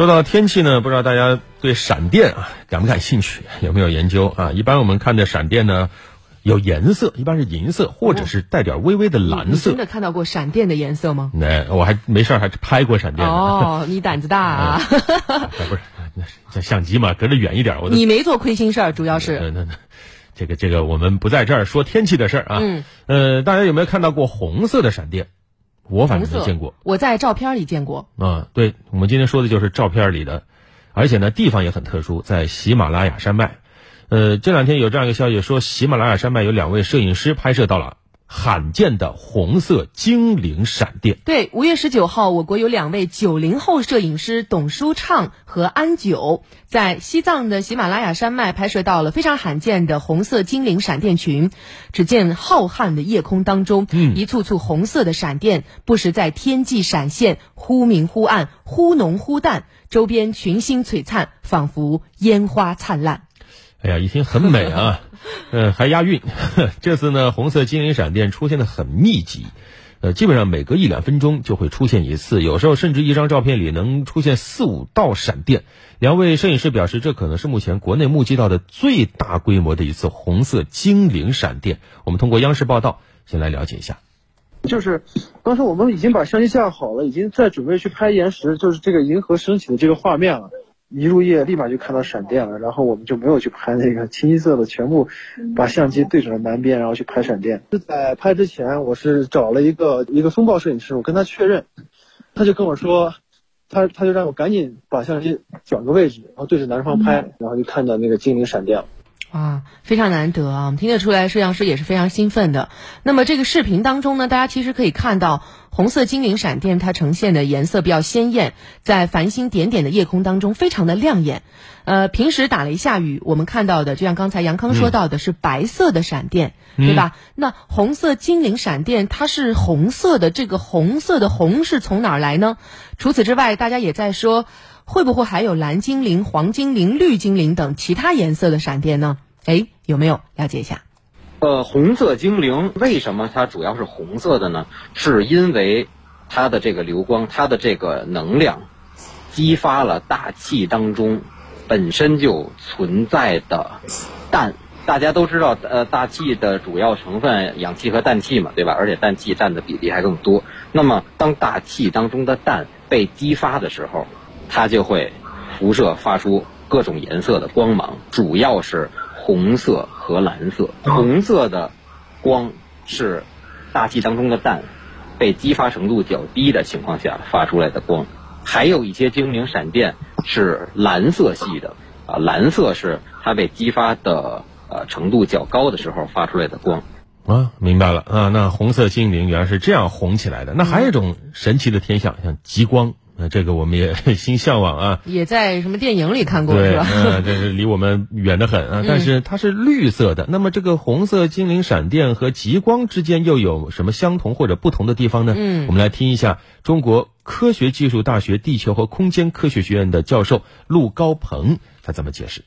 说到天气呢，不知道大家对闪电啊感不感兴趣，有没有研究啊？一般我们看的闪电呢，有颜色，一般是银色或者是带点微微的蓝色。真的看到过闪电的颜色吗？那我还没事儿，还拍过闪电。哦，你胆子大啊！不是，这相机嘛，隔着远一点。我你没做亏心事儿，主要是。那那，这个这个，我们不在这儿说天气的事儿啊。嗯。呃，大家有没有看到过红色的闪电？我反正没见过，我在照片里见过。啊，对，我们今天说的就是照片里的，而且呢，地方也很特殊，在喜马拉雅山脉。呃，这两天有这样一个消息说，喜马拉雅山脉有两位摄影师拍摄到了。罕见的红色精灵闪电。对，五月十九号，我国有两位九零后摄影师董舒畅和安九，在西藏的喜马拉雅山脉拍摄到了非常罕见的红色精灵闪电群。只见浩瀚的夜空当中，嗯，一簇簇红色的闪电不时在天际闪现，忽明忽暗，忽浓忽淡，周边群星璀璨，仿佛烟花灿烂。哎呀，一听很美啊。嗯，还押韵。这次呢，红色精灵闪电出现的很密集，呃，基本上每隔一两分钟就会出现一次，有时候甚至一张照片里能出现四五道闪电。两位摄影师表示，这可能是目前国内目击到的最大规模的一次红色精灵闪电。我们通过央视报道，先来了解一下。就是当时我们已经把相机架好了，已经在准备去拍延时，就是这个银河升起的这个画面了。一入夜，立马就看到闪电了，然后我们就没有去拍那个清一色的，全部把相机对准了南边，然后去拍闪电。是在拍之前，我是找了一个一个风暴摄影师，我跟他确认，他就跟我说，他他就让我赶紧把相机转个位置，然后对着南方拍，然后就看到那个精灵闪电了。啊，非常难得啊！我们听得出来，摄像师也是非常兴奋的。那么这个视频当中呢，大家其实可以看到红色精灵闪电，它呈现的颜色比较鲜艳，在繁星点点的夜空当中非常的亮眼。呃，平时打雷下雨，我们看到的就像刚才杨康说到的是白色的闪电，对吧？那红色精灵闪电它是红色的，这个红色的红是从哪儿来呢？除此之外，大家也在说。会不会还有蓝精灵、黄精灵、绿精灵等其他颜色的闪电呢？哎，有没有了解一下？呃，红色精灵为什么它主要是红色的呢？是因为它的这个流光，它的这个能量激发了大气当中本身就存在的氮。大家都知道，呃，大气的主要成分氧气和氮气嘛，对吧？而且氮气占的比例还更多。那么，当大气当中的氮被激发的时候，它就会辐射发出各种颜色的光芒，主要是红色和蓝色。红色的光是大气当中的氮被激发程度较低的情况下发出来的光，还有一些精灵闪电是蓝色系的，啊，蓝色是它被激发的呃程度较高的时候发出来的光。啊，明白了啊，那红色精灵原来是这样红起来的。那还有一种神奇的天象，像极光。那这个我们也 心向往啊，也在什么电影里看过是吧？嗯，这是离我们远得很啊。但是它是绿色的，那么这个红色精灵闪电和极光之间又有什么相同或者不同的地方呢？嗯，我们来听一下中国科学技术大学地球和空间科学学院的教授陆高鹏他怎么解释。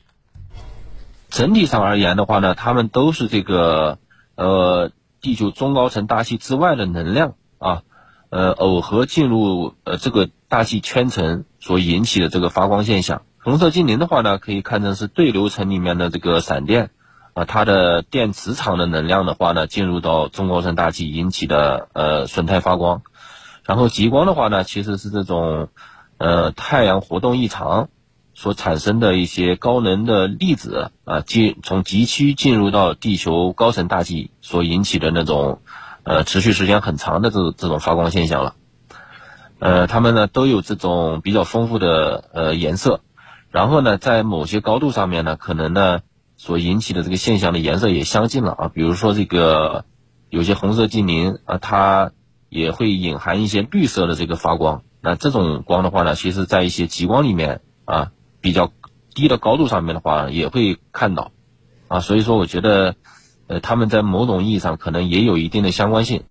整体上而言的话呢，他们都是这个呃地球中高层大气之外的能量啊，呃耦合进入呃这个。大气圈层所引起的这个发光现象，红色精灵的话呢，可以看成是对流层里面的这个闪电，啊，它的电磁场的能量的话呢，进入到中高层大气引起的呃损态发光，然后极光的话呢，其实是这种呃太阳活动异常所产生的一些高能的粒子啊进从极区进入到地球高层大气所引起的那种呃持续时间很长的这这种发光现象了。呃，它们呢都有这种比较丰富的呃颜色，然后呢，在某些高度上面呢，可能呢所引起的这个现象的颜色也相近了啊。比如说这个有些红色精灵啊，它也会隐含一些绿色的这个发光。那这种光的话呢，其实在一些极光里面啊，比较低的高度上面的话也会看到啊。所以说，我觉得呃，它们在某种意义上可能也有一定的相关性。